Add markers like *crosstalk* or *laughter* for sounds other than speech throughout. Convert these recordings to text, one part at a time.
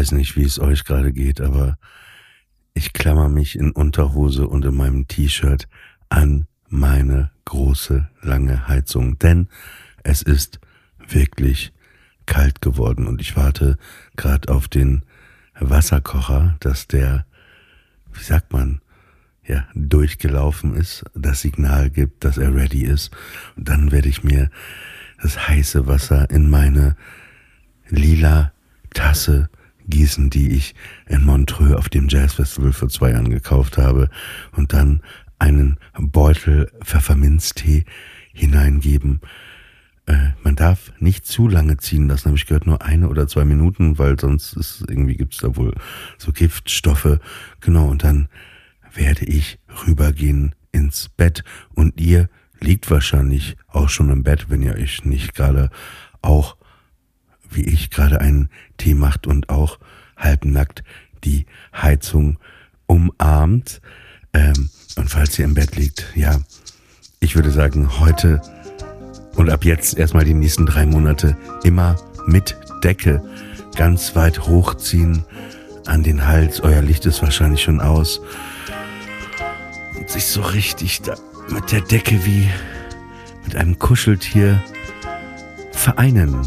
weiß nicht, wie es euch gerade geht, aber ich klammer mich in Unterhose und in meinem T-Shirt an meine große lange Heizung, denn es ist wirklich kalt geworden und ich warte gerade auf den Wasserkocher, dass der, wie sagt man, ja, durchgelaufen ist, das Signal gibt, dass er ready ist. Und dann werde ich mir das heiße Wasser in meine lila Tasse gießen, die ich in Montreux auf dem Jazzfestival vor zwei Jahren gekauft habe und dann einen Beutel Pfefferminztee hineingeben. Äh, man darf nicht zu lange ziehen lassen, habe ich gehört, nur eine oder zwei Minuten, weil sonst ist irgendwie gibt's da wohl so Giftstoffe. Genau, und dann werde ich rübergehen ins Bett und ihr liegt wahrscheinlich auch schon im Bett, wenn ihr euch nicht gerade auch wie ich gerade einen Tee macht und auch halbnackt die Heizung umarmt. Ähm, und falls ihr im Bett liegt, ja, ich würde sagen, heute und ab jetzt erstmal die nächsten drei Monate immer mit Decke ganz weit hochziehen an den Hals. Euer Licht ist wahrscheinlich schon aus. Und sich so richtig da mit der Decke wie mit einem Kuscheltier vereinen.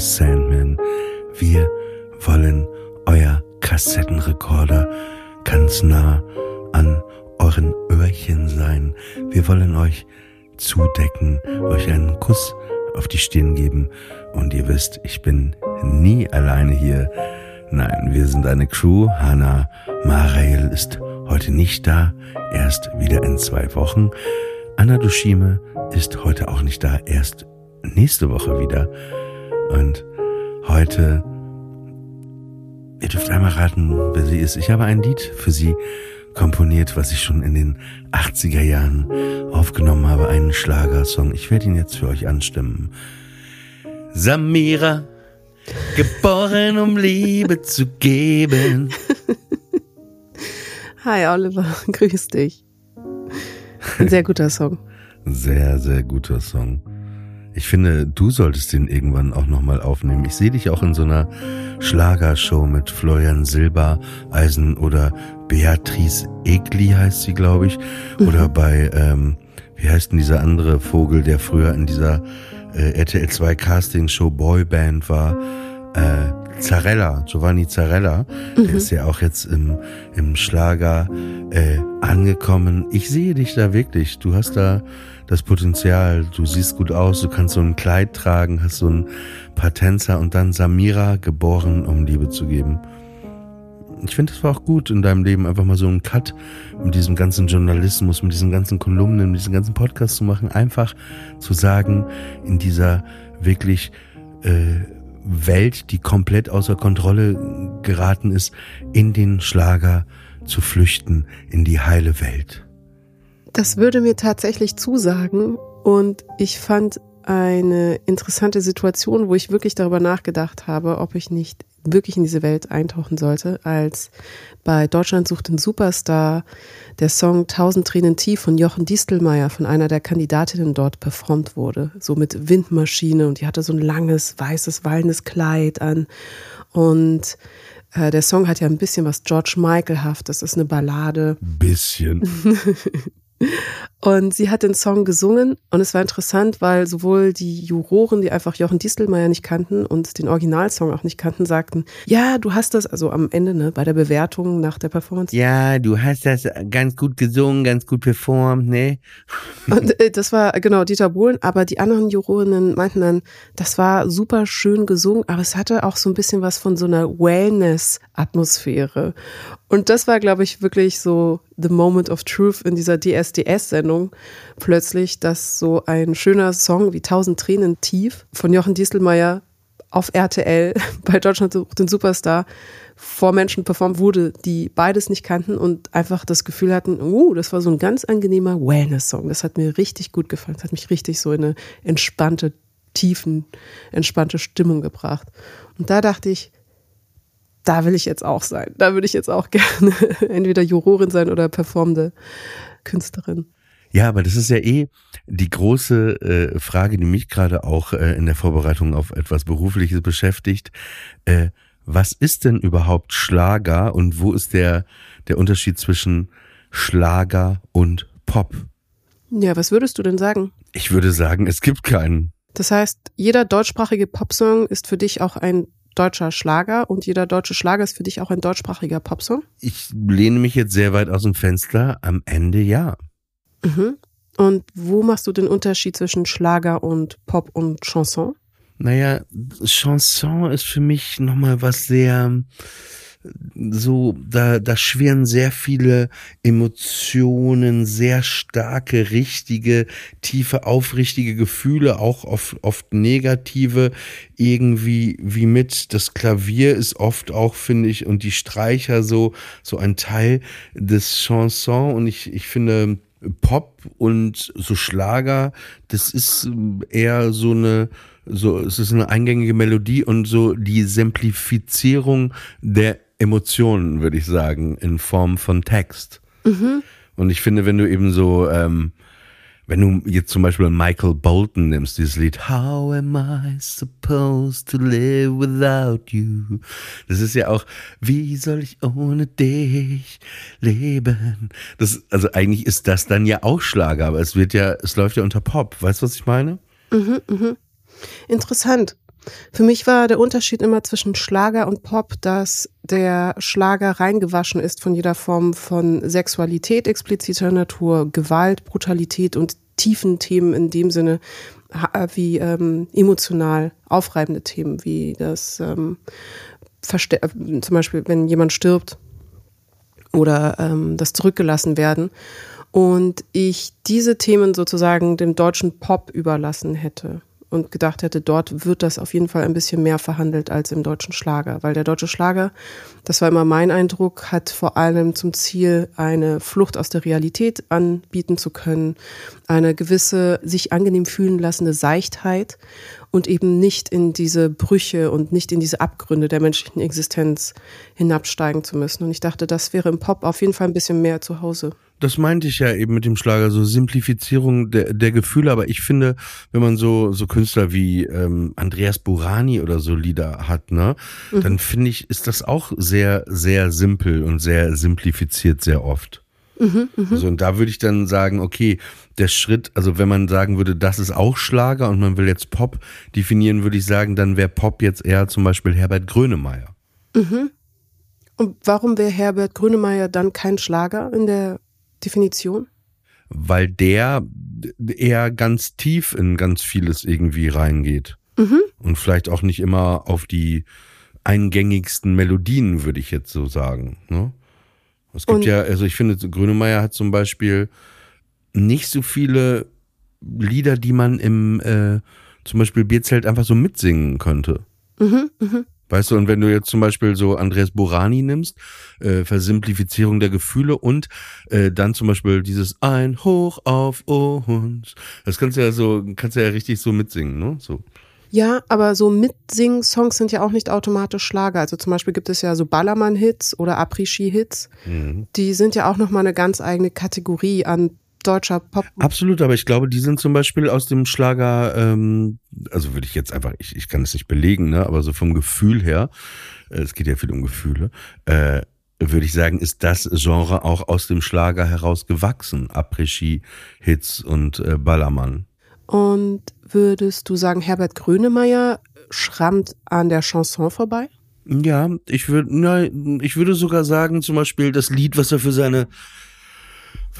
Sandman. Wir wollen euer Kassettenrekorder ganz nah an euren Öhrchen sein. Wir wollen euch zudecken, euch einen Kuss auf die Stirn geben und ihr wisst, ich bin nie alleine hier. Nein, wir sind eine Crew. Hannah Marail ist heute nicht da, erst wieder in zwei Wochen. Anna Dushime ist heute auch nicht da, erst nächste Woche wieder. Und heute, ihr dürft einmal raten, wer sie ist. Ich habe ein Lied für sie komponiert, was ich schon in den 80er Jahren aufgenommen habe, einen Schlagersong. Ich werde ihn jetzt für euch anstimmen. Samira, geboren um Liebe zu geben. *laughs* Hi Oliver, grüß dich. Ein sehr guter Song. Sehr, sehr guter Song. Ich finde, du solltest den irgendwann auch nochmal aufnehmen. Ich sehe dich auch in so einer Schlagershow mit Florian Silbereisen oder Beatrice Egli heißt sie, glaube ich. Oder mhm. bei, ähm, wie heißt denn dieser andere Vogel, der früher in dieser äh, RTL 2 Casting Show Boyband war? Äh, Zarella, Giovanni Zarella, mhm. der ist ja auch jetzt im, im Schlager äh, angekommen. Ich sehe dich da wirklich. Du hast da das Potenzial, du siehst gut aus, du kannst so ein Kleid tragen, hast so ein paar Tänzer und dann Samira geboren, um Liebe zu geben. Ich finde, es war auch gut in deinem Leben, einfach mal so einen Cut mit diesem ganzen Journalismus, mit diesen ganzen Kolumnen, mit diesem ganzen Podcast zu machen. Einfach zu sagen, in dieser wirklich äh, Welt, die komplett außer Kontrolle geraten ist, in den Schlager zu flüchten, in die heile Welt. Das würde mir tatsächlich zusagen und ich fand eine interessante Situation, wo ich wirklich darüber nachgedacht habe, ob ich nicht wirklich in diese Welt eintauchen sollte, als bei Deutschland sucht den Superstar der Song Tausend Tränen tief von Jochen Distelmeier von einer der Kandidatinnen dort performt wurde. So mit Windmaschine und die hatte so ein langes, weißes, wallendes Kleid an. Und äh, der Song hat ja ein bisschen was George Michael-haft. Das ist eine Ballade. Bisschen. *laughs* Und sie hat den Song gesungen und es war interessant, weil sowohl die Juroren, die einfach Jochen Distelmeier nicht kannten und den Originalsong auch nicht kannten, sagten, ja, du hast das, also am Ende, ne, bei der Bewertung nach der Performance. Ja, du hast das ganz gut gesungen, ganz gut performt, ne? *laughs* Und äh, das war, genau, Dieter Bohlen, aber die anderen Jurorinnen meinten dann, das war super schön gesungen, aber es hatte auch so ein bisschen was von so einer Wellness-Atmosphäre. Und das war, glaube ich, wirklich so the moment of truth in dieser DSDS-Sendung. Plötzlich, dass so ein schöner Song wie Tausend Tränen tief von Jochen Dieselmeier auf RTL *laughs* bei Deutschland sucht den Superstar vor Menschen performt wurde, die beides nicht kannten und einfach das Gefühl hatten, uh, das war so ein ganz angenehmer Wellness-Song. Das hat mir richtig gut gefallen. Das hat mich richtig so in eine entspannte, tiefen, entspannte Stimmung gebracht. Und da dachte ich, da will ich jetzt auch sein. Da würde ich jetzt auch *laughs* gerne entweder Jurorin sein oder performende Künstlerin. Ja, aber das ist ja eh die große äh, Frage, die mich gerade auch äh, in der Vorbereitung auf etwas Berufliches beschäftigt. Äh, was ist denn überhaupt Schlager und wo ist der, der Unterschied zwischen Schlager und Pop? Ja, was würdest du denn sagen? Ich würde sagen, es gibt keinen. Das heißt, jeder deutschsprachige Popsong ist für dich auch ein deutscher Schlager und jeder deutsche Schlager ist für dich auch ein deutschsprachiger Popsong? Ich lehne mich jetzt sehr weit aus dem Fenster. Am Ende ja. Mhm. Und wo machst du den Unterschied zwischen Schlager und Pop und Chanson? Naja, Chanson ist für mich nochmal was sehr, so, da, da schwirren sehr viele Emotionen, sehr starke, richtige, tiefe, aufrichtige Gefühle, auch oft, oft negative, irgendwie wie mit. Das Klavier ist oft auch, finde ich, und die Streicher so, so ein Teil des Chanson und ich, ich finde, Pop und so Schlager, das ist eher so eine, so, es ist eine eingängige Melodie und so die Simplifizierung der Emotionen, würde ich sagen, in Form von Text. Mhm. Und ich finde, wenn du eben so, ähm, wenn du jetzt zum Beispiel Michael Bolton nimmst, dieses Lied How am I supposed to live without you? Das ist ja auch, wie soll ich ohne dich leben? Das, also eigentlich ist das dann ja auch Schlager, aber es wird ja, es läuft ja unter Pop. Weißt du, was ich meine? Mhm, mhm. Interessant. Für mich war der Unterschied immer zwischen Schlager und Pop, dass der Schlager reingewaschen ist von jeder Form von Sexualität expliziter Natur, Gewalt, Brutalität und tiefen Themen in dem Sinne wie ähm, emotional aufreibende Themen, wie das ähm, zum Beispiel, wenn jemand stirbt oder ähm, das zurückgelassen werden. Und ich diese Themen sozusagen dem deutschen Pop überlassen hätte und gedacht hätte, dort wird das auf jeden Fall ein bisschen mehr verhandelt als im deutschen Schlager, weil der deutsche Schlager, das war immer mein Eindruck, hat vor allem zum Ziel, eine Flucht aus der Realität anbieten zu können, eine gewisse sich angenehm fühlen lassende Seichtheit und eben nicht in diese Brüche und nicht in diese Abgründe der menschlichen Existenz hinabsteigen zu müssen. Und ich dachte, das wäre im Pop auf jeden Fall ein bisschen mehr zu Hause. Das meinte ich ja eben mit dem Schlager, so Simplifizierung der, der Gefühle. Aber ich finde, wenn man so, so Künstler wie ähm, Andreas Burani oder so Lieder hat, ne, mhm. dann finde ich, ist das auch sehr, sehr simpel und sehr simplifiziert sehr oft. Mhm, mh. also, und da würde ich dann sagen, okay, der Schritt, also wenn man sagen würde, das ist auch Schlager und man will jetzt Pop definieren, würde ich sagen, dann wäre Pop jetzt eher zum Beispiel Herbert Grönemeyer. Mhm. Und warum wäre Herbert Grönemeyer dann kein Schlager in der Definition? Weil der eher ganz tief in ganz vieles irgendwie reingeht. Mhm. Und vielleicht auch nicht immer auf die eingängigsten Melodien, würde ich jetzt so sagen. Ne? Es gibt Und ja, also ich finde, Grönemeyer hat zum Beispiel nicht so viele Lieder, die man im äh, zum Beispiel Bierzelt einfach so mitsingen könnte. Mhm, mh. Weißt du, und wenn du jetzt zum Beispiel so Andreas Burani nimmst, äh, Versimplifizierung der Gefühle und äh, dann zum Beispiel dieses Ein Hoch auf uns, das kannst du ja so, kannst du ja richtig so mitsingen, ne? So. Ja, aber so Mitsing-Songs sind ja auch nicht automatisch Schlager. Also zum Beispiel gibt es ja so Ballermann-Hits oder Après-Ski-Hits. Mhm. Die sind ja auch nochmal eine ganz eigene Kategorie an deutscher Pop. Absolut, aber ich glaube, die sind zum Beispiel aus dem Schlager, ähm, also würde ich jetzt einfach, ich, ich kann es nicht belegen, ne, aber so vom Gefühl her, äh, es geht ja viel um Gefühle, äh, würde ich sagen, ist das Genre auch aus dem Schlager heraus gewachsen. Après-Ski, Hits und äh, Ballermann. Und würdest du sagen, Herbert Grönemeyer schrammt an der Chanson vorbei? Ja, ich würde, ich würde sogar sagen, zum Beispiel das Lied, was er für seine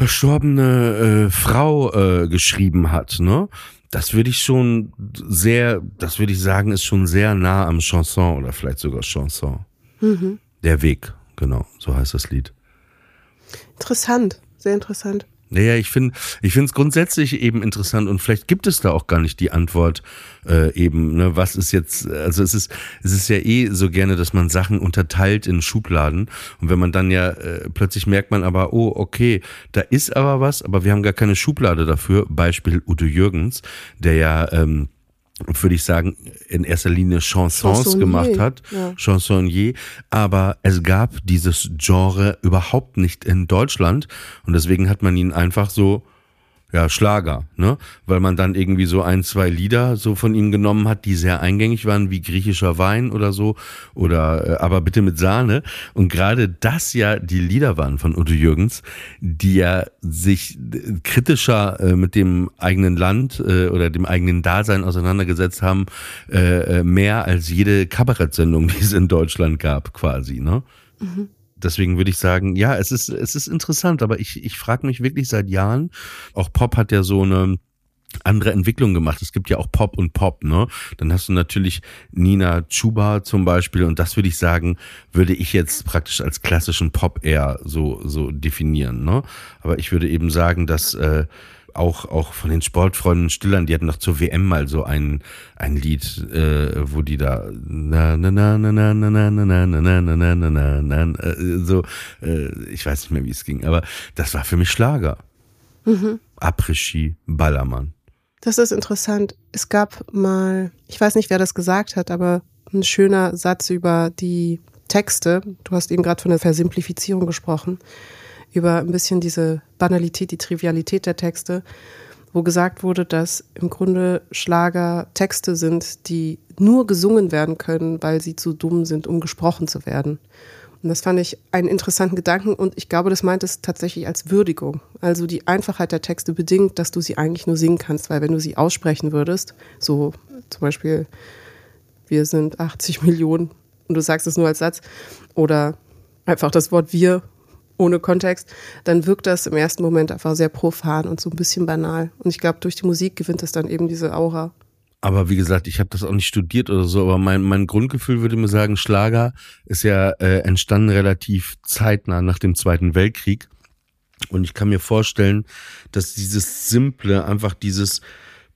verstorbene äh, Frau äh, geschrieben hat, ne? Das würde ich schon sehr, das würde ich sagen, ist schon sehr nah am Chanson oder vielleicht sogar Chanson. Mhm. Der Weg, genau, so heißt das Lied. Interessant, sehr interessant. Naja, ich finde ich finde es grundsätzlich eben interessant und vielleicht gibt es da auch gar nicht die Antwort äh, eben, ne, was ist jetzt, also es ist, es ist ja eh so gerne, dass man Sachen unterteilt in Schubladen und wenn man dann ja äh, plötzlich merkt man aber, oh, okay, da ist aber was, aber wir haben gar keine Schublade dafür, Beispiel Udo Jürgens, der ja ähm, würde ich sagen, in erster Linie Chansons Chansonnier, gemacht hat, ja. Chansonnier, aber es gab dieses Genre überhaupt nicht in Deutschland. Und deswegen hat man ihn einfach so ja, Schlager, ne? Weil man dann irgendwie so ein, zwei Lieder so von ihm genommen hat, die sehr eingängig waren, wie griechischer Wein oder so, oder äh, aber bitte mit Sahne. Und gerade das ja die Lieder waren von Udo Jürgens, die ja sich kritischer äh, mit dem eigenen Land äh, oder dem eigenen Dasein auseinandergesetzt haben, äh, äh mehr als jede Kabarettsendung, *laughs* die es in Deutschland gab, quasi, ne? Mhm deswegen würde ich sagen, ja, es ist, es ist interessant, aber ich, ich frage mich wirklich seit Jahren, auch Pop hat ja so eine andere Entwicklung gemacht. Es gibt ja auch Pop und Pop, ne? Dann hast du natürlich Nina Chuba zum Beispiel und das würde ich sagen, würde ich jetzt praktisch als klassischen Pop eher so, so definieren, ne? Aber ich würde eben sagen, dass, äh, auch, auch von den Sportfreunden Stillern, die hatten noch zur WM mal so ein, ein Lied, äh, wo die da na na na na na na na na na na na na na na äh, so, äh, ich weiß nicht mehr, wie es ging, aber das war für mich Schlager. Mhm. Après-Ski, Ballermann. Das ist interessant. Es gab mal, ich weiß nicht, wer das gesagt hat, aber ein schöner Satz über die Texte. Du hast eben gerade von der Versimplifizierung gesprochen über ein bisschen diese Banalität, die Trivialität der Texte, wo gesagt wurde, dass im Grunde Schlager Texte sind, die nur gesungen werden können, weil sie zu dumm sind, um gesprochen zu werden. Und das fand ich einen interessanten Gedanken und ich glaube, das meint es tatsächlich als Würdigung. Also die Einfachheit der Texte bedingt, dass du sie eigentlich nur singen kannst, weil wenn du sie aussprechen würdest, so zum Beispiel, wir sind 80 Millionen und du sagst es nur als Satz oder einfach das Wort wir ohne Kontext, dann wirkt das im ersten Moment einfach sehr profan und so ein bisschen banal. Und ich glaube, durch die Musik gewinnt es dann eben diese Aura. Aber wie gesagt, ich habe das auch nicht studiert oder so, aber mein, mein Grundgefühl würde mir sagen, Schlager ist ja äh, entstanden relativ zeitnah nach dem Zweiten Weltkrieg. Und ich kann mir vorstellen, dass dieses Simple, einfach dieses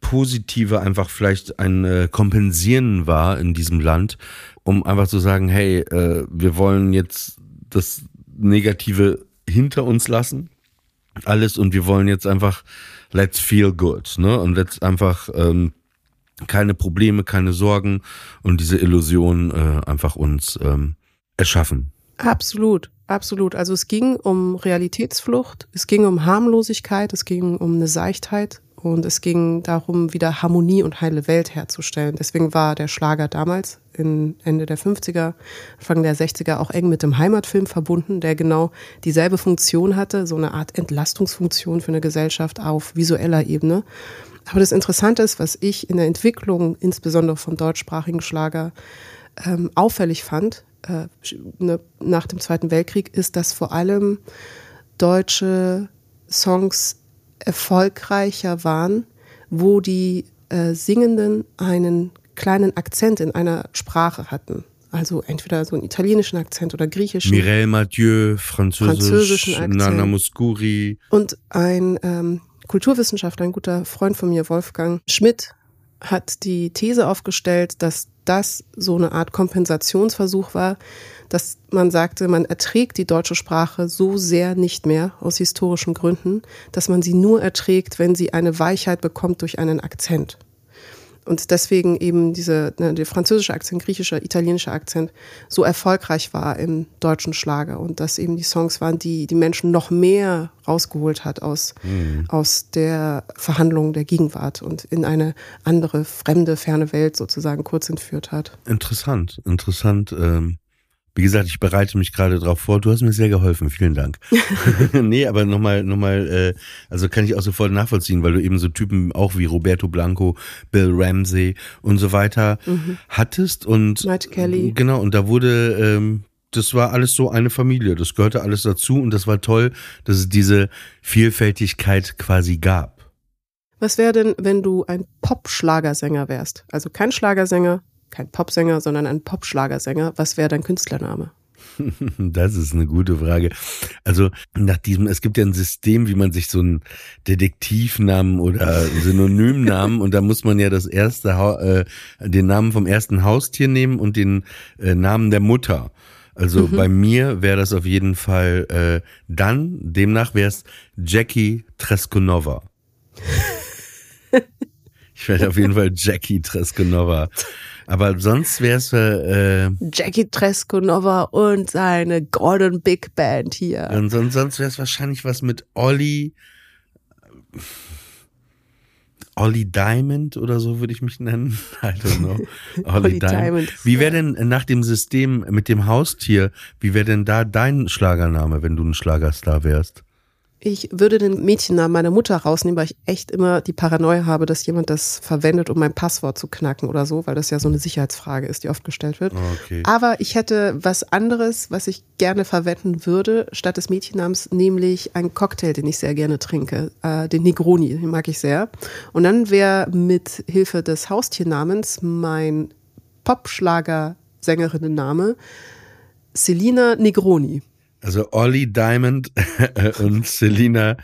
Positive einfach vielleicht ein äh, Kompensieren war in diesem Land, um einfach zu sagen, hey, äh, wir wollen jetzt das Negative hinter uns lassen. Alles und wir wollen jetzt einfach let's feel good, ne? Und let's einfach ähm, keine Probleme, keine Sorgen und diese Illusion äh, einfach uns ähm, erschaffen. Absolut, absolut. Also es ging um Realitätsflucht, es ging um Harmlosigkeit, es ging um eine Seichtheit, und es ging darum, wieder Harmonie und heile Welt herzustellen. Deswegen war der Schlager damals, in Ende der 50er, Anfang der 60er, auch eng mit dem Heimatfilm verbunden, der genau dieselbe Funktion hatte, so eine Art Entlastungsfunktion für eine Gesellschaft auf visueller Ebene. Aber das Interessante ist, was ich in der Entwicklung, insbesondere vom deutschsprachigen Schlager, ähm, auffällig fand, äh, ne, nach dem Zweiten Weltkrieg, ist, dass vor allem deutsche Songs erfolgreicher waren, wo die äh, Singenden einen kleinen Akzent in einer Sprache hatten. Also entweder so einen italienischen Akzent oder griechischen. Mireille Mathieu, Französisch, französischen Akzent. Nana Muscuri. Und ein ähm, Kulturwissenschaftler, ein guter Freund von mir, Wolfgang Schmidt, hat die These aufgestellt, dass das so eine Art Kompensationsversuch war, dass man sagte, man erträgt die deutsche Sprache so sehr nicht mehr aus historischen Gründen, dass man sie nur erträgt, wenn sie eine Weichheit bekommt durch einen Akzent. Und deswegen eben diese, ne, der französische Akzent, griechischer, italienischer Akzent so erfolgreich war im deutschen Schlager und dass eben die Songs waren, die die Menschen noch mehr rausgeholt hat aus, mhm. aus der Verhandlung der Gegenwart und in eine andere, fremde, ferne Welt sozusagen kurz entführt hat. Interessant, interessant. Ähm Wie gesagt, ich bereite mich gerade drauf vor. Du hast mir sehr geholfen. Vielen Dank. *laughs* *laughs* nee, aber nochmal, nochmal, äh, also kann ich auch sofort nachvollziehen, weil du eben so Typen auch wie Roberto Blanco, Bill Ramsey und so weiter mhm. hattest und Matt Kelly. Genau, und da wurde, ähm, das war alles so eine Familie. Das gehörte alles dazu und das war toll, dass es diese Vielfältigkeit quasi gab. Was wäre denn, wenn du ein Pop-Schlagersänger wärst? Also kein Schlagersänger, kein Popsänger, sondern ein Popschlagersänger, was wäre dein Künstlername? *laughs* Das ist eine gute Frage. Also nach diesem, es gibt ja ein System, wie man sich so einen Detektivnamen oder Synonymnamen und da muss man ja das erste, äh, den Namen vom ersten Haustier nehmen und den äh, Namen der Mutter. Also mhm. bei mir wäre das auf jeden Fall äh, dann, demnach wäre es Jackie Treskonova. *laughs* ich werde auf jeden Fall Jackie Treskonova. Aber sonst wäre es äh, Jackie Treskonova und seine Gordon Big Band hier. Und sonst, sonst wäre es wahrscheinlich was mit Olli. Olli Diamond oder so würde ich mich nennen. *laughs* I don't know. *laughs* Olli, Diamond. Diamond. Wie wäre denn nach dem System mit dem Haustier, wie wäre denn da dein Schlagername, wenn du ein Schlagerstar wärst? Ich würde den Mädchennamen meiner Mutter rausnehmen, weil ich echt immer die Paranoia habe, dass jemand das verwendet, um mein Passwort zu knacken oder so, weil das ja so eine Sicherheitsfrage ist, die oft gestellt wird. Okay. Aber ich hätte was anderes, was ich gerne verwenden würde, statt des Mädchennamens, nämlich einen Cocktail, den ich sehr gerne trinke, äh, den Negroni, den mag ich sehr. Und dann wäre mit Hilfe des Haustiernamens mein Popschlager-Sängerinnenname Selina Negroni. Also Olli Diamond *laughs* und Selina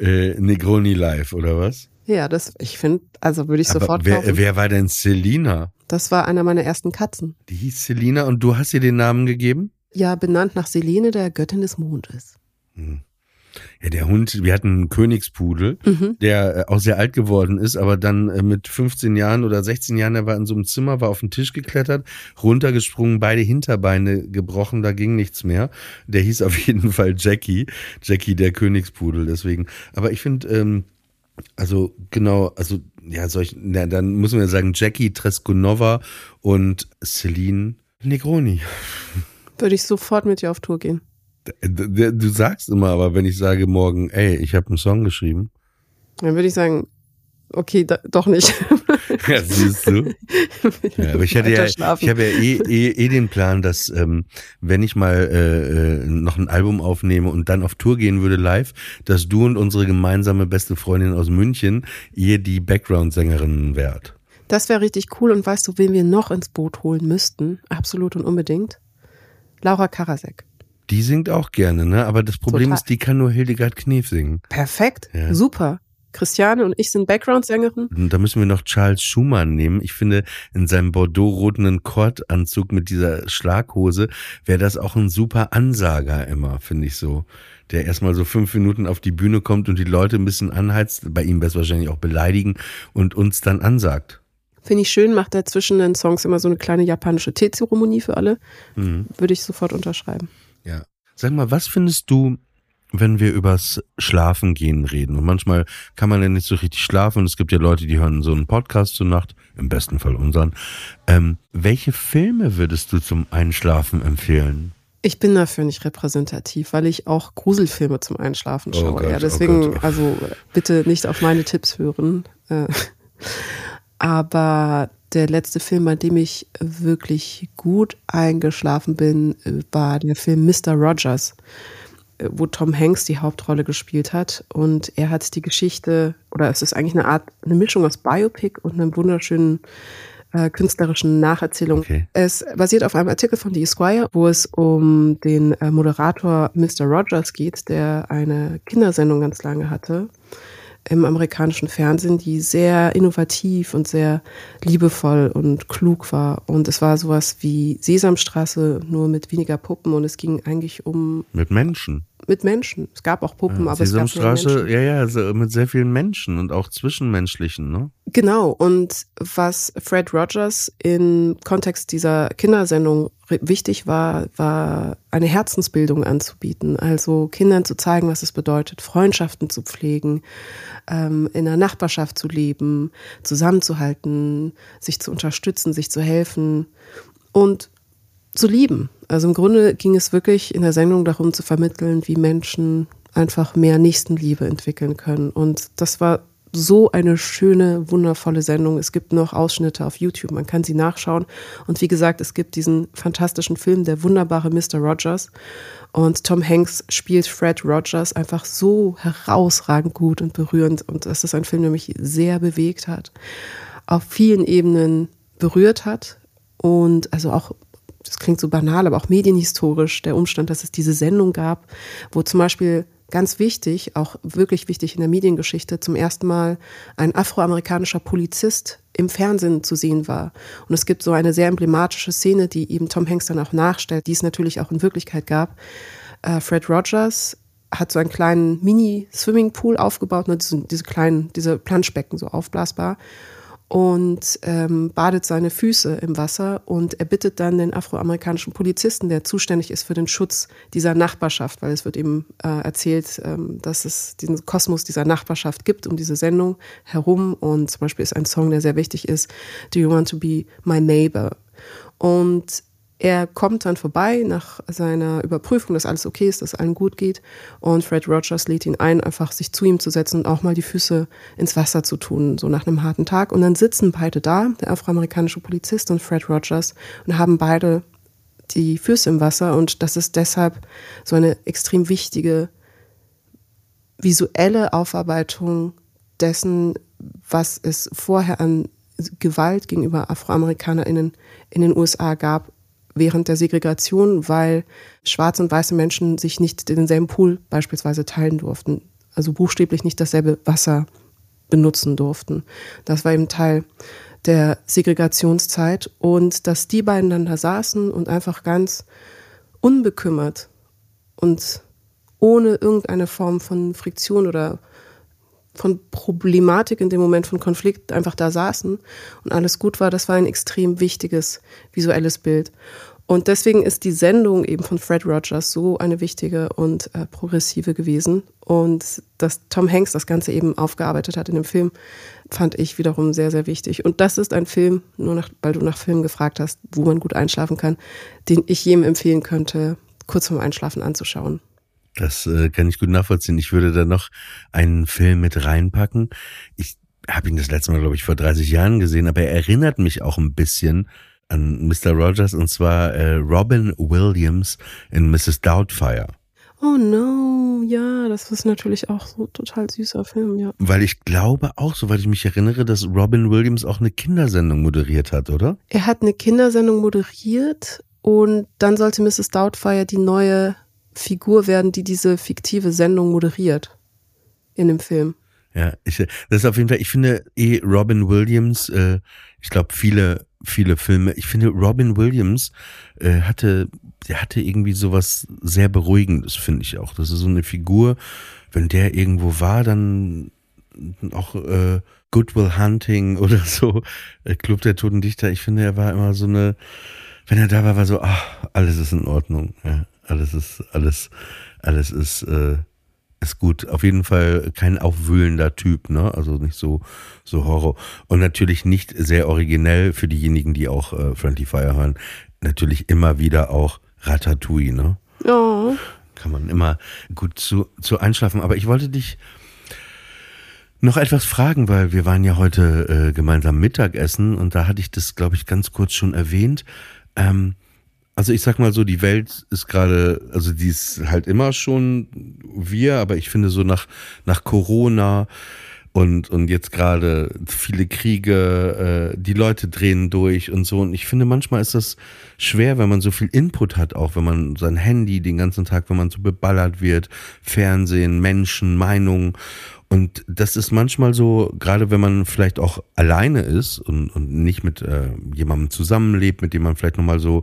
äh, Negroni live, oder was? Ja, das, ich finde, also würde ich Aber sofort wer, kaufen. wer war denn Selina? Das war einer meiner ersten Katzen. Die hieß Selina und du hast ihr den Namen gegeben? Ja, benannt nach Selene, der Göttin des Mondes. Hm. Ja, der Hund, wir hatten einen Königspudel, mhm. der äh, auch sehr alt geworden ist, aber dann äh, mit 15 Jahren oder 16 Jahren, der war in so einem Zimmer, war auf den Tisch geklettert, runtergesprungen, beide Hinterbeine gebrochen, da ging nichts mehr. Der hieß auf *laughs* jeden Fall Jackie, Jackie der Königspudel, deswegen. Aber ich finde, ähm, also genau, also ja, solch, na, dann müssen wir sagen Jackie Treskunova und Celine Negroni. *laughs* Würde ich sofort mit dir auf Tour gehen. Du sagst immer, aber wenn ich sage morgen, ey, ich habe einen Song geschrieben. Dann würde ich sagen, okay, da, doch nicht. *laughs* Ja, siehst du. Ja, aber ich hatte ja, ich habe ja eh, eh, eh den Plan, dass ähm, wenn ich mal äh, äh, noch ein Album aufnehme und dann auf Tour gehen würde live, dass du und unsere gemeinsame beste Freundin aus München ihr die Background-Sängerinnen wärt. Das wäre richtig cool und weißt du, wen wir noch ins Boot holen müssten? Absolut und unbedingt. Laura Karasek. Die singt auch gerne, ne? Aber das Problem Total. ist, die kann nur Hildegard Knef singen. Perfekt, ja. super. Christiane und ich sind Background-Sängerin. Da müssen wir noch Charles Schumann nehmen. Ich finde, in seinem Bordeaux-roten Kordanzug mit dieser Schlaghose wäre das auch ein super Ansager immer, finde ich so. Der erstmal so fünf Minuten auf die Bühne kommt und die Leute ein bisschen anheizt, bei ihm wahrscheinlich auch beleidigen und uns dann ansagt. Finde ich schön, macht er zwischen den Songs immer so eine kleine japanische Teezeremonie für alle. Mhm. Würde ich sofort unterschreiben. Ja. Sag mal, was findest du, wenn wir übers Schlafen gehen reden? Und manchmal kann man ja nicht so richtig schlafen und es gibt ja Leute, die hören so einen Podcast zur Nacht, im besten Fall unseren. Ähm, welche Filme würdest du zum Einschlafen empfehlen? Ich bin dafür nicht repräsentativ, weil ich auch Gruselfilme zum Einschlafen oh schaue. Oh Gott, ja, deswegen, oh also bitte nicht auf meine Tipps hören. Äh, aber der letzte Film, bei dem ich wirklich gut eingeschlafen bin, war der Film Mr. Rogers, wo Tom Hanks die Hauptrolle gespielt hat. Und er hat die Geschichte, oder es ist eigentlich eine Art, eine Mischung aus Biopic und einem wunderschönen äh, künstlerischen Nacherzählung. Okay. Es basiert auf einem Artikel von The Esquire, wo es um den äh, Moderator Mr. Rogers geht, der eine Kindersendung ganz lange hatte im amerikanischen Fernsehen, die sehr innovativ und sehr liebevoll und klug war. Und es war sowas wie Sesamstraße, nur mit weniger Puppen und es ging eigentlich um. Mit Menschen mit Menschen. Es gab auch Puppen, ja, aber es gab Menschen. ja, ja, also mit sehr vielen Menschen und auch zwischenmenschlichen, ne? Genau. Und was Fred Rogers im Kontext dieser Kindersendung wichtig war, war eine Herzensbildung anzubieten. Also Kindern zu zeigen, was es bedeutet, Freundschaften zu pflegen, ähm, in einer Nachbarschaft zu leben, zusammenzuhalten, sich zu unterstützen, sich zu helfen und zu lieben Also im Grunde ging es wirklich in der Sendung darum zu vermitteln, wie Menschen einfach mehr Nächstenliebe entwickeln können. Und das war so eine schöne, wundervolle Sendung. Es gibt noch Ausschnitte auf YouTube, man kann sie nachschauen. Und wie gesagt, es gibt diesen fantastischen Film, der wunderbare Mr. Rogers. Und Tom Hanks spielt Fred Rogers einfach so herausragend gut und berührend. Und das ist ein Film, der mich sehr bewegt hat, auf vielen Ebenen berührt hat. Und also auch, das klingt so banal, aber auch medienhistorisch, der Umstand, dass es diese Sendung gab, wo zum Beispiel ganz wichtig, auch wirklich wichtig in der Mediengeschichte, zum ersten Mal ein afroamerikanischer Polizist im Fernsehen zu sehen war. Und es gibt so eine sehr emblematische Szene, die eben Tom Hanks dann auch nachstellt, die es natürlich auch in Wirklichkeit gab. Äh, Fred Rogers hat so einen kleinen Mini-Swimmingpool aufgebaut, ne, diese, diese kleinen, diese Planschbecken so aufblasbar und ähm, badet seine Füße im Wasser und er bittet dann den afroamerikanischen Polizisten, der zuständig ist für den Schutz dieser Nachbarschaft, weil es wird ihm äh, erzählt, ähm, dass es diesen Kosmos dieser Nachbarschaft gibt um diese Sendung herum und zum Beispiel ist ein Song, der sehr wichtig ist, Do You Want to Be My Neighbor? Und er kommt dann vorbei nach seiner Überprüfung, dass alles okay ist, dass allen gut geht. Und Fred Rogers lädt ihn ein, einfach sich zu ihm zu setzen und auch mal die Füße ins Wasser zu tun, so nach einem harten Tag. Und dann sitzen beide da, der afroamerikanische Polizist und Fred Rogers, und haben beide die Füße im Wasser. Und das ist deshalb so eine extrem wichtige visuelle Aufarbeitung dessen, was es vorher an Gewalt gegenüber AfroamerikanerInnen in den USA gab während der Segregation, weil schwarze und weiße Menschen sich nicht denselben Pool beispielsweise teilen durften. Also buchstäblich nicht dasselbe Wasser benutzen durften. Das war eben Teil der Segregationszeit und dass die da saßen und einfach ganz unbekümmert und ohne irgendeine Form von Friktion oder von Problematik in dem Moment von Konflikt einfach da saßen und alles gut war, das war ein extrem wichtiges visuelles Bild. Und deswegen ist die Sendung eben von Fred Rogers so eine wichtige und äh, progressive gewesen. Und dass Tom Hanks das Ganze eben aufgearbeitet hat in dem Film, fand ich wiederum sehr, sehr wichtig. Und das ist ein Film, nur nach, weil du nach Filmen gefragt hast, wo man gut einschlafen kann, den ich jedem empfehlen könnte, kurz vorm Einschlafen anzuschauen. Das äh, kann ich gut nachvollziehen. Ich würde da noch einen Film mit reinpacken. Ich habe ihn das letzte Mal, glaube ich, vor 30 Jahren gesehen, aber er erinnert mich auch ein bisschen an Mr. Rogers und zwar äh, Robin Williams in Mrs. Doubtfire. Oh no, ja, das ist natürlich auch so total süßer Film, ja. Weil ich glaube auch, soweit ich mich erinnere, dass Robin Williams auch eine Kindersendung moderiert hat, oder? Er hat eine Kindersendung moderiert und dann sollte Mrs. Doubtfire die neue Figur werden, die diese fiktive Sendung moderiert in dem Film. Ja, ich, das ist auf jeden Fall, ich finde eh Robin Williams, äh, ich glaube viele, viele Filme, ich finde Robin Williams äh, hatte, der hatte irgendwie sowas sehr Beruhigendes, finde ich auch. Das ist so eine Figur, wenn der irgendwo war, dann auch äh, Goodwill Hunting *laughs* oder so, äh, Club der Toten Dichter, ich finde, er war immer so eine, wenn er da war, war so, ach, alles ist in Ordnung. Ja. Alles ist, alles, alles ist, äh, ist gut. Auf jeden Fall kein aufwühlender Typ, ne? Also nicht so, so Horror. Und natürlich nicht sehr originell für diejenigen, die auch äh, Friendly Fire hören. Natürlich immer wieder auch Ratatouille, ne? Ja. Kann man immer gut zu, zu einschlafen. Aber ich wollte dich noch etwas fragen, weil wir waren ja heute äh, gemeinsam Mittagessen und da hatte ich das, glaube ich, ganz kurz schon erwähnt. Ähm, also ich sag mal so, die Welt ist gerade, also die ist halt immer schon wir, aber ich finde so nach, nach Corona und, und jetzt gerade viele Kriege, äh, die Leute drehen durch und so. Und ich finde, manchmal ist das schwer, wenn man so viel Input hat, auch wenn man sein Handy den ganzen Tag, wenn man so beballert wird, Fernsehen, Menschen, Meinungen. Und das ist manchmal so, gerade wenn man vielleicht auch alleine ist und, und nicht mit äh, jemandem zusammenlebt, mit dem man vielleicht nochmal so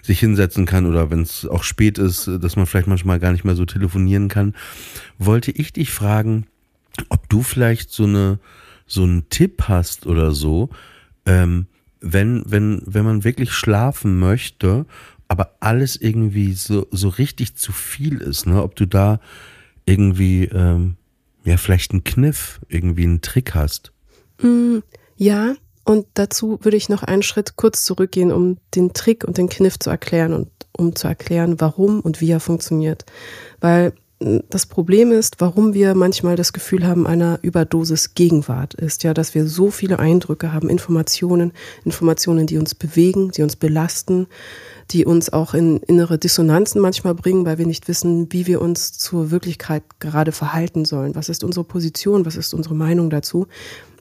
sich hinsetzen kann oder wenn es auch spät ist, dass man vielleicht manchmal gar nicht mehr so telefonieren kann, wollte ich dich fragen, ob du vielleicht so eine so einen Tipp hast oder so, ähm, wenn wenn wenn man wirklich schlafen möchte, aber alles irgendwie so so richtig zu viel ist, ne? Ob du da irgendwie ähm, ja vielleicht einen Kniff, irgendwie einen Trick hast. Mm, ja, Und dazu würde ich noch einen Schritt kurz zurückgehen, um den Trick und den Kniff zu erklären und um zu erklären, warum und wie er funktioniert. Weil das Problem ist, warum wir manchmal das Gefühl haben einer Überdosis Gegenwart, ist ja, dass wir so viele Eindrücke haben, Informationen, Informationen, die uns bewegen, die uns belasten, die uns auch in innere Dissonanzen manchmal bringen, weil wir nicht wissen, wie wir uns zur Wirklichkeit gerade verhalten sollen. Was ist unsere Position? Was ist unsere Meinung dazu?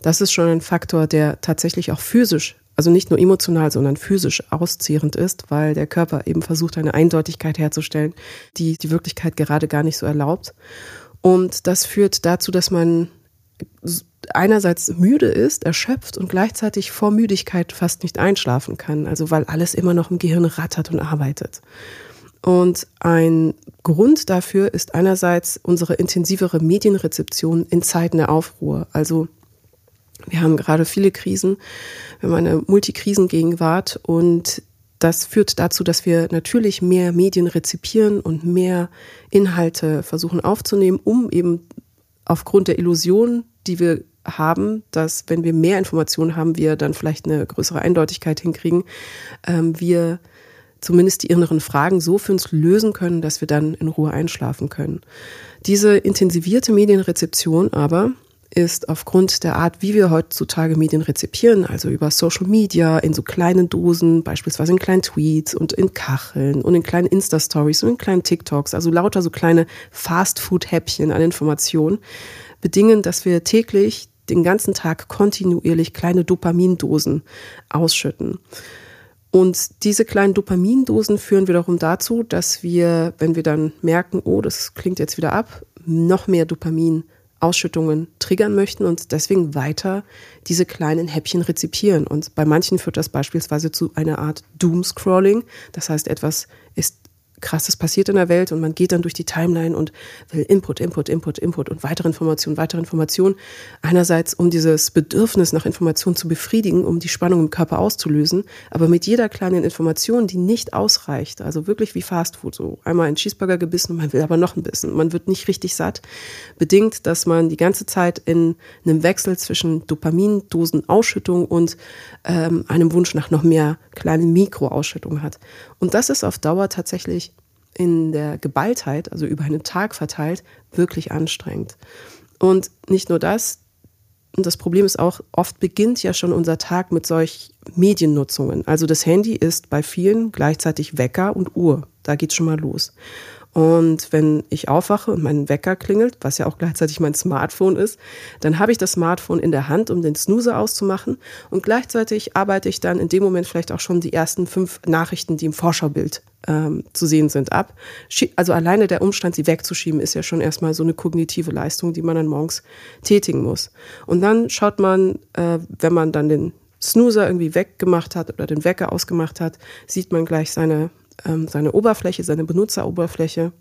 Das ist schon ein Faktor, der tatsächlich auch physisch also nicht nur emotional, sondern physisch auszehrend ist, weil der Körper eben versucht, eine Eindeutigkeit herzustellen, die die Wirklichkeit gerade gar nicht so erlaubt. Und das führt dazu, dass man einerseits müde ist, erschöpft und gleichzeitig vor Müdigkeit fast nicht einschlafen kann, also weil alles immer noch im Gehirn rattert und arbeitet. Und ein Grund dafür ist einerseits unsere intensivere Medienrezeption in Zeiten der Aufruhr, also wir haben gerade viele Krisen, wir haben eine Multikrisengegenwart und das führt dazu, dass wir natürlich mehr Medien rezipieren und mehr Inhalte versuchen aufzunehmen, um eben aufgrund der Illusion, die wir haben, dass wenn wir mehr Informationen haben, wir dann vielleicht eine größere Eindeutigkeit hinkriegen, ähm, wir zumindest die inneren Fragen so für uns lösen können, dass wir dann in Ruhe einschlafen können. Diese intensivierte Medienrezeption aber ist aufgrund der Art, wie wir heutzutage Medien rezipieren, also über Social Media, in so kleinen Dosen, beispielsweise in kleinen Tweets und in Kacheln und in kleinen Insta-Stories und in kleinen TikToks, also lauter so kleine Fast-Food-Häppchen an Informationen, bedingen, dass wir täglich den ganzen Tag kontinuierlich kleine Dopamindosen ausschütten. Und diese kleinen Dopamindosen führen wiederum dazu, dass wir, wenn wir dann merken, oh, das klingt jetzt wieder ab, noch mehr Dopamin Ausschüttungen triggern möchten und deswegen weiter diese kleinen Häppchen rezipieren. Und bei manchen führt das beispielsweise zu einer Art Doomscrolling. Das heißt, etwas ist krasses passiert in der Welt und man geht dann durch die Timeline und will Input, Input, Input, Input und weitere Informationen, weitere Informationen. Einerseits, um dieses Bedürfnis nach Information zu befriedigen, um die Spannung im Körper auszulösen, aber mit jeder kleinen Information, die nicht ausreicht, also wirklich wie Fastfood, so einmal ein Cheeseburger gebissen und man will aber noch ein bisschen, man wird nicht richtig satt, bedingt, dass man die ganze Zeit in einem Wechsel zwischen Dopamindosenausschüttung und ähm, einem Wunsch nach noch mehr kleinen Mikroausschüttungen hat. Und das ist auf Dauer tatsächlich in der Geballtheit, also über einen Tag verteilt, wirklich anstrengend. Und nicht nur das, und das Problem ist auch, oft beginnt ja schon unser Tag mit solch Mediennutzungen. Also das Handy ist bei vielen gleichzeitig Wecker und Uhr. Da geht's schon mal los. Und wenn ich aufwache und mein Wecker klingelt, was ja auch gleichzeitig mein Smartphone ist, dann habe ich das Smartphone in der Hand, um den Snoozer auszumachen. Und gleichzeitig arbeite ich dann in dem Moment vielleicht auch schon die ersten fünf Nachrichten, die im Vorschaubild ähm, zu sehen sind, ab. Also alleine der Umstand, sie wegzuschieben, ist ja schon erstmal so eine kognitive Leistung, die man dann morgens tätigen muss. Und dann schaut man, äh, wenn man dann den Snoozer irgendwie weggemacht hat oder den Wecker ausgemacht hat, sieht man gleich seine ähm, seine Oberfläche, seine Benutzeroberfläche.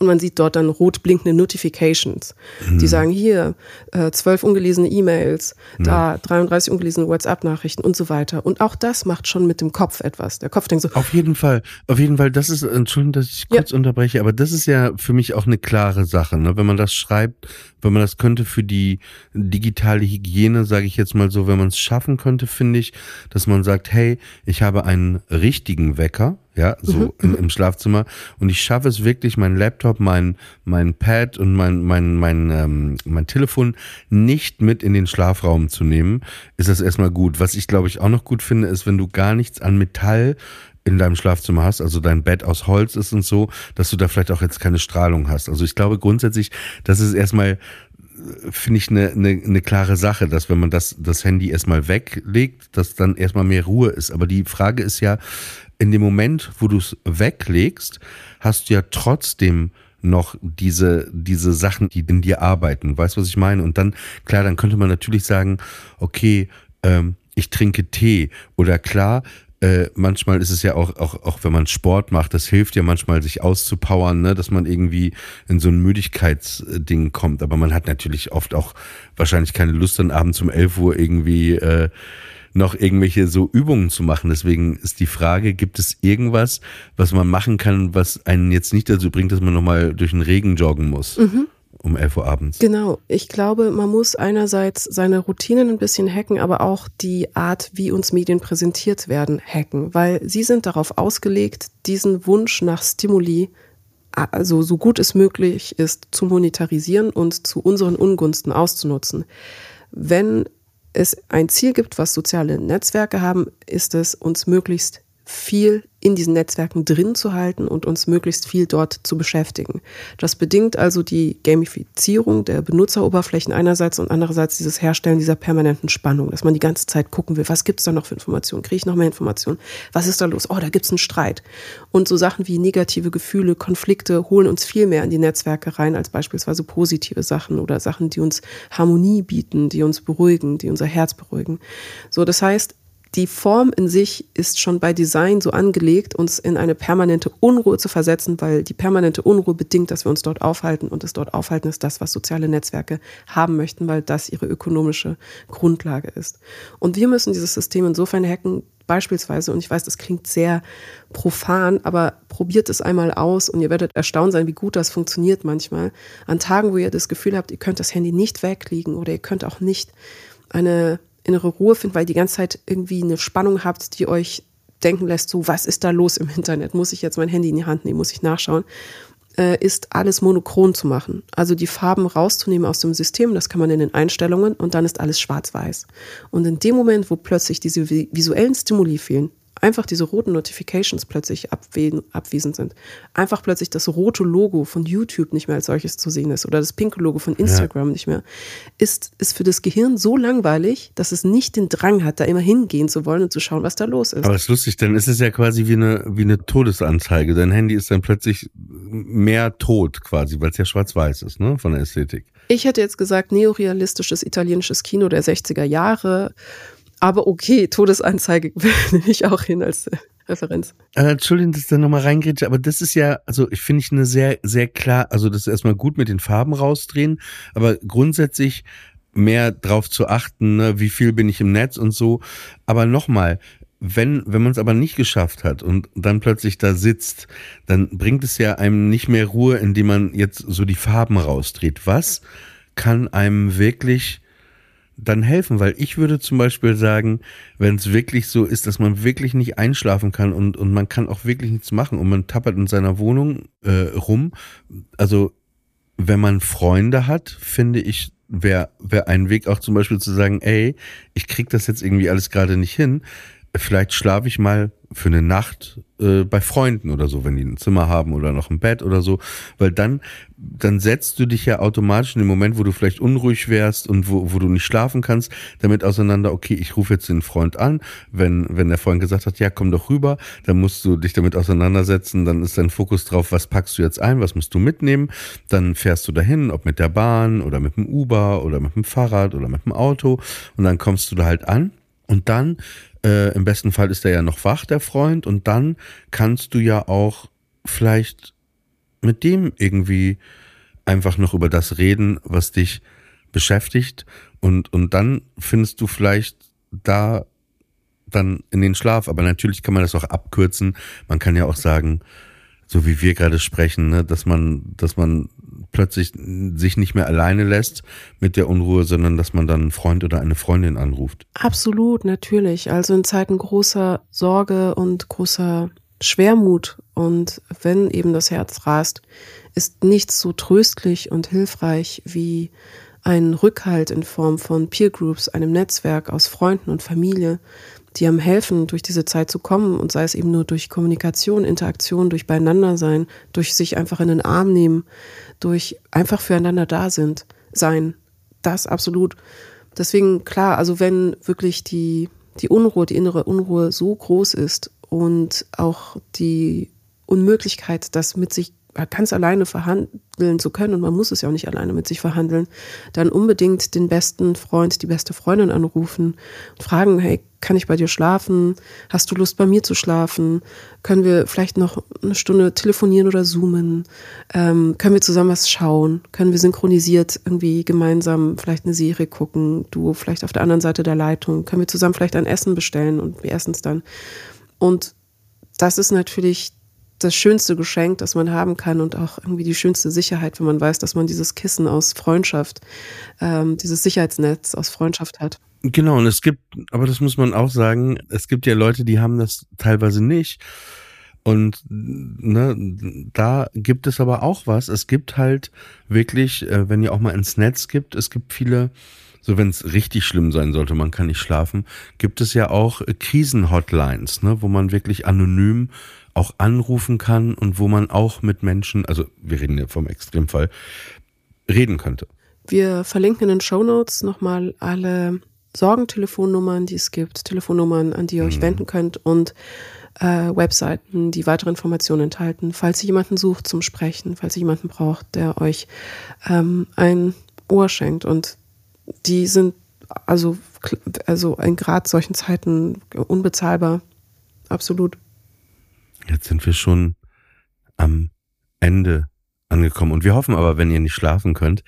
Und man sieht dort dann rot blinkende Notifications. Mhm. Die sagen hier äh, zwölf ungelesene E-Mails, ja. da 33 ungelesene WhatsApp-Nachrichten und so weiter. Und auch das macht schon mit dem Kopf etwas. Der Kopf denkt so. Auf jeden Fall, auf jeden Fall, das ist, Entschuldigung, dass ich kurz ja. unterbreche, aber das ist ja für mich auch eine klare Sache. Ne? Wenn man das schreibt, wenn man das könnte für die digitale Hygiene, sage ich jetzt mal so, wenn man es schaffen könnte, finde ich, dass man sagt, hey, ich habe einen richtigen Wecker, ja, so mhm. im, im, Schlafzimmer. Und ich schaffe es wirklich, mein Laptop, mein, mein Pad und mein, mein, mein, ähm, mein Telefon nicht mit in den Schlafraum zu nehmen, ist das erstmal gut. Was ich glaube ich auch noch gut finde, ist, wenn du gar nichts an Metall in deinem Schlafzimmer hast, also dein Bett aus Holz ist und so, dass du da vielleicht auch jetzt keine Strahlung hast. Also ich glaube grundsätzlich, das ist erstmal finde ich eine, eine, eine klare Sache, dass wenn man das, das Handy erstmal weglegt, dass dann erstmal mehr Ruhe ist. Aber die Frage ist ja, in dem Moment, wo du es weglegst, hast du ja trotzdem noch diese, diese Sachen, die in dir arbeiten. Weißt du, was ich meine? Und dann, klar, dann könnte man natürlich sagen, okay, ähm, ich trinke Tee. Oder klar, äh, manchmal ist es ja auch, auch, auch wenn man Sport macht, das hilft ja manchmal, sich auszupowern, ne, dass man irgendwie in so ein Müdigkeitsding kommt. Aber man hat natürlich oft auch wahrscheinlich keine Lust, dann abends um 11 Uhr irgendwie äh, noch irgendwelche so Übungen zu machen. Deswegen ist die Frage, gibt es irgendwas, was man machen kann, was einen jetzt nicht dazu bringt, dass man nochmal durch den Regen joggen muss? Mhm. Um 11 Uhr abends. Genau. Ich glaube, man muss einerseits seine Routinen ein bisschen hacken, aber auch die Art, wie uns Medien präsentiert werden, hacken, weil sie sind darauf ausgelegt, diesen Wunsch nach Stimuli also so gut es möglich ist, zu monetarisieren und zu unseren Ungunsten auszunutzen. Wenn es ein Ziel gibt, was soziale Netzwerke haben, ist es, uns möglichst viel in diesen Netzwerken drin zu halten und uns möglichst viel dort zu beschäftigen. Das bedingt also die Gamifizierung der Benutzeroberflächen einerseits und andererseits dieses Herstellen dieser permanenten Spannung, dass man die ganze Zeit gucken will, was gibt's da noch für Informationen, kriege ich noch mehr Informationen, was ist da los, oh, da gibt's einen Streit. Und so Sachen wie negative Gefühle, Konflikte holen uns viel mehr in die Netzwerke rein als beispielsweise positive Sachen oder Sachen, die uns Harmonie bieten, die uns beruhigen, die unser Herz beruhigen. So, das heißt, die Form in sich ist schon bei Design so angelegt, uns in eine permanente Unruhe zu versetzen, weil die permanente Unruhe bedingt, dass wir uns dort aufhalten und das dort aufhalten ist das, was soziale Netzwerke haben möchten, weil das ihre ökonomische Grundlage ist. Und wir müssen dieses System insofern hacken, beispielsweise, und ich weiß, das klingt sehr profan, aber probiert es einmal aus und ihr werdet erstaunt sein, wie gut das funktioniert manchmal. An Tagen, wo ihr das Gefühl habt, ihr könnt das Handy nicht weglegen oder ihr könnt auch nicht eine innere Ruhe findet, weil ihr die ganze Zeit irgendwie eine Spannung habt, die euch denken lässt, so was ist da los im Internet? Muss ich jetzt mein Handy in die Hand nehmen? Muss ich nachschauen? Äh, ist alles monochron zu machen. Also die Farben rauszunehmen aus dem System, das kann man in den Einstellungen und dann ist alles schwarz-weiß. Und in dem Moment, wo plötzlich diese visuellen Stimuli fehlen, einfach diese roten Notifications plötzlich abwesend sind. Einfach plötzlich das rote Logo von YouTube nicht mehr als solches zu sehen ist oder das pinke Logo von Instagram ja. nicht mehr, ist, ist für das Gehirn so langweilig, dass es nicht den Drang hat, da immer hingehen zu wollen und zu schauen, was da los ist. Aber es ist lustig, dann ist es ja quasi wie eine, wie eine Todesanzeige. Dein Handy ist dann plötzlich mehr tot quasi, weil es ja schwarz-weiß ist, ne, von der Ästhetik. Ich hätte jetzt gesagt, neorealistisches italienisches Kino der 60er Jahre aber okay, Todesanzeige *laughs* nehme ich auch hin als äh, Referenz. Äh, Entschuldigung, dass ich da nochmal reingrätsche, aber das ist ja, also ich finde ich eine sehr, sehr klar, also das ist erstmal gut mit den Farben rausdrehen, aber grundsätzlich mehr drauf zu achten, ne, wie viel bin ich im Netz und so. Aber nochmal, wenn, wenn man es aber nicht geschafft hat und dann plötzlich da sitzt, dann bringt es ja einem nicht mehr Ruhe, indem man jetzt so die Farben rausdreht. Was kann einem wirklich dann helfen? Weil ich würde zum Beispiel sagen, wenn es wirklich so ist, dass man wirklich nicht einschlafen kann und, und man kann auch wirklich nichts machen und man tappert in seiner Wohnung äh, rum. Also wenn man Freunde hat, finde ich, wäre wär ein Weg auch zum Beispiel zu sagen, ey, ich krieg das jetzt irgendwie alles gerade nicht hin vielleicht schlafe ich mal für eine Nacht äh, bei Freunden oder so, wenn die ein Zimmer haben oder noch ein Bett oder so, weil dann dann setzt du dich ja automatisch in dem Moment, wo du vielleicht unruhig wärst und wo, wo du nicht schlafen kannst, damit auseinander, okay, ich rufe jetzt den Freund an, wenn wenn der Freund gesagt hat, ja, komm doch rüber, dann musst du dich damit auseinandersetzen, dann ist dein Fokus drauf, was packst du jetzt ein, was musst du mitnehmen, dann fährst du dahin, ob mit der Bahn oder mit dem Uber oder mit dem Fahrrad oder mit dem Auto. Und dann kommst du da halt an. Und dann äh, Im besten Fall ist er ja noch wach, der Freund, und dann kannst du ja auch vielleicht mit dem irgendwie einfach noch über das reden, was dich beschäftigt. Und, und dann findest du vielleicht da dann in den Schlaf. Aber natürlich kann man das auch abkürzen. Man kann ja auch sagen, so wie wir gerade sprechen, ne, dass man, dass man plötzlich sich nicht mehr alleine lässt mit der Unruhe, sondern dass man dann einen Freund oder eine Freundin anruft. Absolut, natürlich. Also in Zeiten großer Sorge und großer Schwermut und wenn eben das Herz rast, ist nichts so tröstlich und hilfreich wie ein Rückhalt in Form von Peer Groups, einem Netzwerk aus Freunden und Familie, die einem helfen, durch diese Zeit zu kommen und sei es eben nur durch Kommunikation, Interaktion, durch Beieinandersein, durch sich einfach in den Arm nehmen, durch einfach füreinander da sind, sein. Das absolut. Deswegen, klar, also wenn wirklich die, die Unruhe, die innere Unruhe so groß ist und auch die Unmöglichkeit, das mit sich ganz alleine verhandeln zu können, und man muss es ja auch nicht alleine mit sich verhandeln, dann unbedingt den besten Freund, die beste Freundin anrufen und fragen, hey, kann ich bei dir schlafen? Hast du Lust bei mir zu schlafen? Können wir vielleicht noch eine Stunde telefonieren oder zoomen? Ähm, können wir zusammen was schauen? Können wir synchronisiert irgendwie gemeinsam vielleicht eine Serie gucken? Du vielleicht auf der anderen Seite der Leitung? Können wir zusammen vielleicht ein Essen bestellen und wir essen es dann? Und das ist natürlich das schönste Geschenk, das man haben kann und auch irgendwie die schönste Sicherheit, wenn man weiß, dass man dieses Kissen aus Freundschaft, ähm, dieses Sicherheitsnetz aus Freundschaft hat. Genau, und es gibt, aber das muss man auch sagen, es gibt ja Leute, die haben das teilweise nicht. Und ne, da gibt es aber auch was. Es gibt halt wirklich, äh, wenn ihr auch mal ins Netz gibt, es gibt viele, so wenn es richtig schlimm sein sollte, man kann nicht schlafen, gibt es ja auch Krisenhotlines, ne, wo man wirklich anonym auch anrufen kann und wo man auch mit Menschen, also wir reden ja vom Extremfall, reden könnte. Wir verlinken in den Show Notes nochmal alle Sorgentelefonnummern, die es gibt, Telefonnummern, an die ihr euch mhm. wenden könnt und äh, Webseiten, die weitere Informationen enthalten, falls ihr jemanden sucht zum Sprechen, falls ihr jemanden braucht, der euch ähm, ein Ohr schenkt. Und die sind also, also in gerade solchen Zeiten unbezahlbar. Absolut. Jetzt sind wir schon am Ende angekommen. Und wir hoffen aber, wenn ihr nicht schlafen könnt,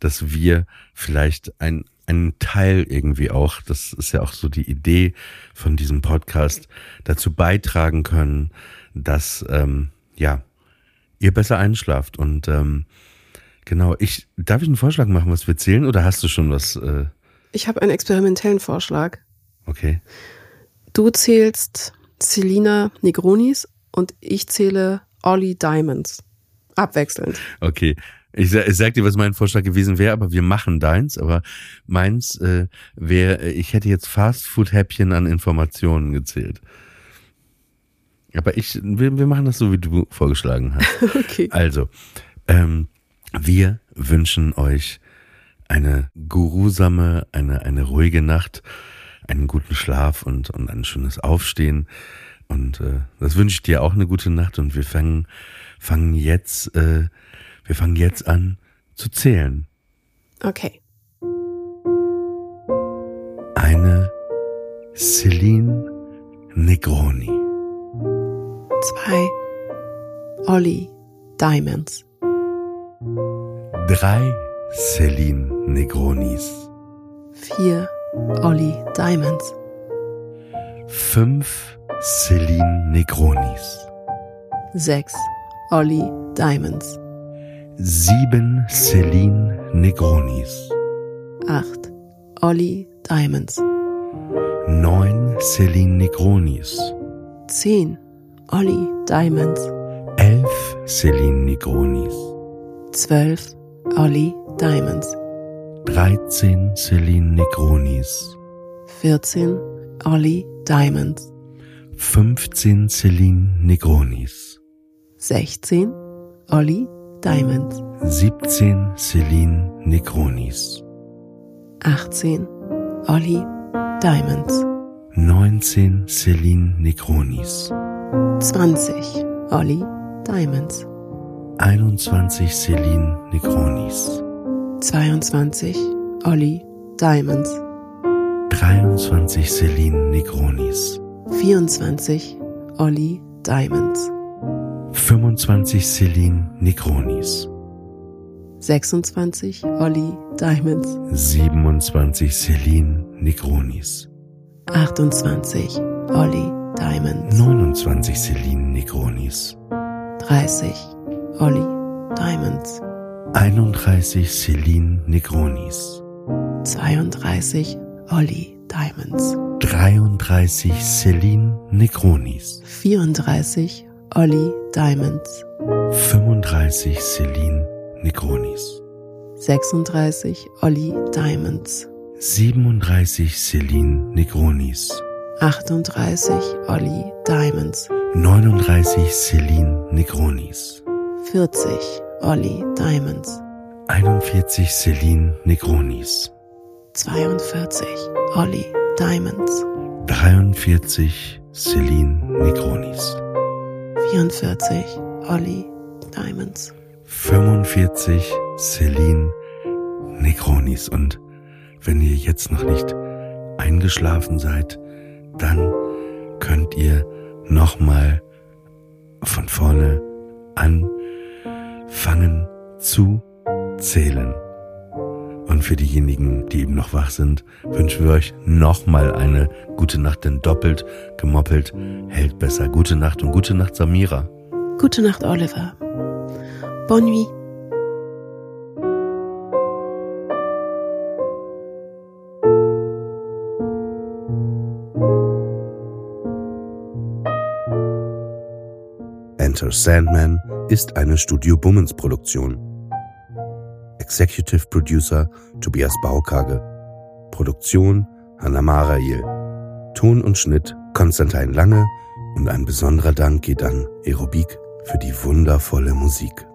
dass wir vielleicht ein, einen Teil irgendwie auch, das ist ja auch so die Idee von diesem Podcast, dazu beitragen können, dass ähm, ja ihr besser einschlaft. Und ähm, genau, ich darf ich einen Vorschlag machen, was wir zählen, oder hast du schon was? Äh ich habe einen experimentellen Vorschlag. Okay. Du zählst Celina Negronis und ich zähle Ollie Diamonds. Abwechselnd. Okay. Ich, ich sag dir, was mein Vorschlag gewesen wäre, aber wir machen deins. Aber meins äh, wäre, ich hätte jetzt Fastfood-Häppchen an Informationen gezählt. Aber ich, wir, wir machen das so, wie du vorgeschlagen hast. *laughs* okay. Also, ähm, wir wünschen euch eine gurusame, eine, eine ruhige Nacht, einen guten Schlaf und, und ein schönes Aufstehen. Und äh, das wünsche ich dir auch eine gute Nacht und wir fangen, fangen jetzt, äh, wir fangen jetzt an zu zählen. Okay. Eine Celine Negroni. Zwei Olli Diamonds. Drei Celine Negronis. Vier Olli Diamonds. Fünf Celine Negronis. 6. Olli Diamonds. 7. Celine Negronis. 8. Olli Diamonds. 9. Celine Negronis. 10. Olli Diamonds. 11. Celine Negronis. 12. Olli Diamonds. 13. Celine Negronis. 14. Olli Diamonds. 15 Celine Negronis. 16 Olli Diamonds. 17 Celine Negronis. 18 Olli Diamonds. 19 Celine Negronis. 20 Olli Diamonds. 21 Celine Negronis. 22 Olli Diamonds. 23 Celine Negronis. 24 Olli Diamonds. 25 Celine Negronis. 26 Olli Diamonds. 27 Celine Negronis. 28 Olli Diamonds. 29 Celine Negronis. 30 Olli Diamonds. 31 Celine Negronis. 32 Olli Diamonds. 33 Celine Negronis. 34 Olli Diamonds. 35 Celine Negronis. 36 Olli Diamonds. 37 Celine Negronis. 38 Olli Diamonds. 39 Celine Negronis. 40 Olli Diamonds. 41 Celine Negronis. 42 Olli Diamonds. 43 Celine Negronis. 44 Olli Diamonds. 45 Celine Negronis. Und wenn ihr jetzt noch nicht eingeschlafen seid, dann könnt ihr nochmal von vorne anfangen zu zählen. Und für diejenigen, die eben noch wach sind, wünschen wir euch nochmal eine gute Nacht, denn doppelt gemoppelt hält besser. Gute Nacht und gute Nacht, Samira. Gute Nacht, Oliver. Bonne nuit. Enter Sandman ist eine Studio Bummens Produktion. Executive Producer Tobias Baukage. Produktion Hanna Marail. Ton und Schnitt Konstantin Lange und ein besonderer Dank geht an Aerobik für die wundervolle Musik.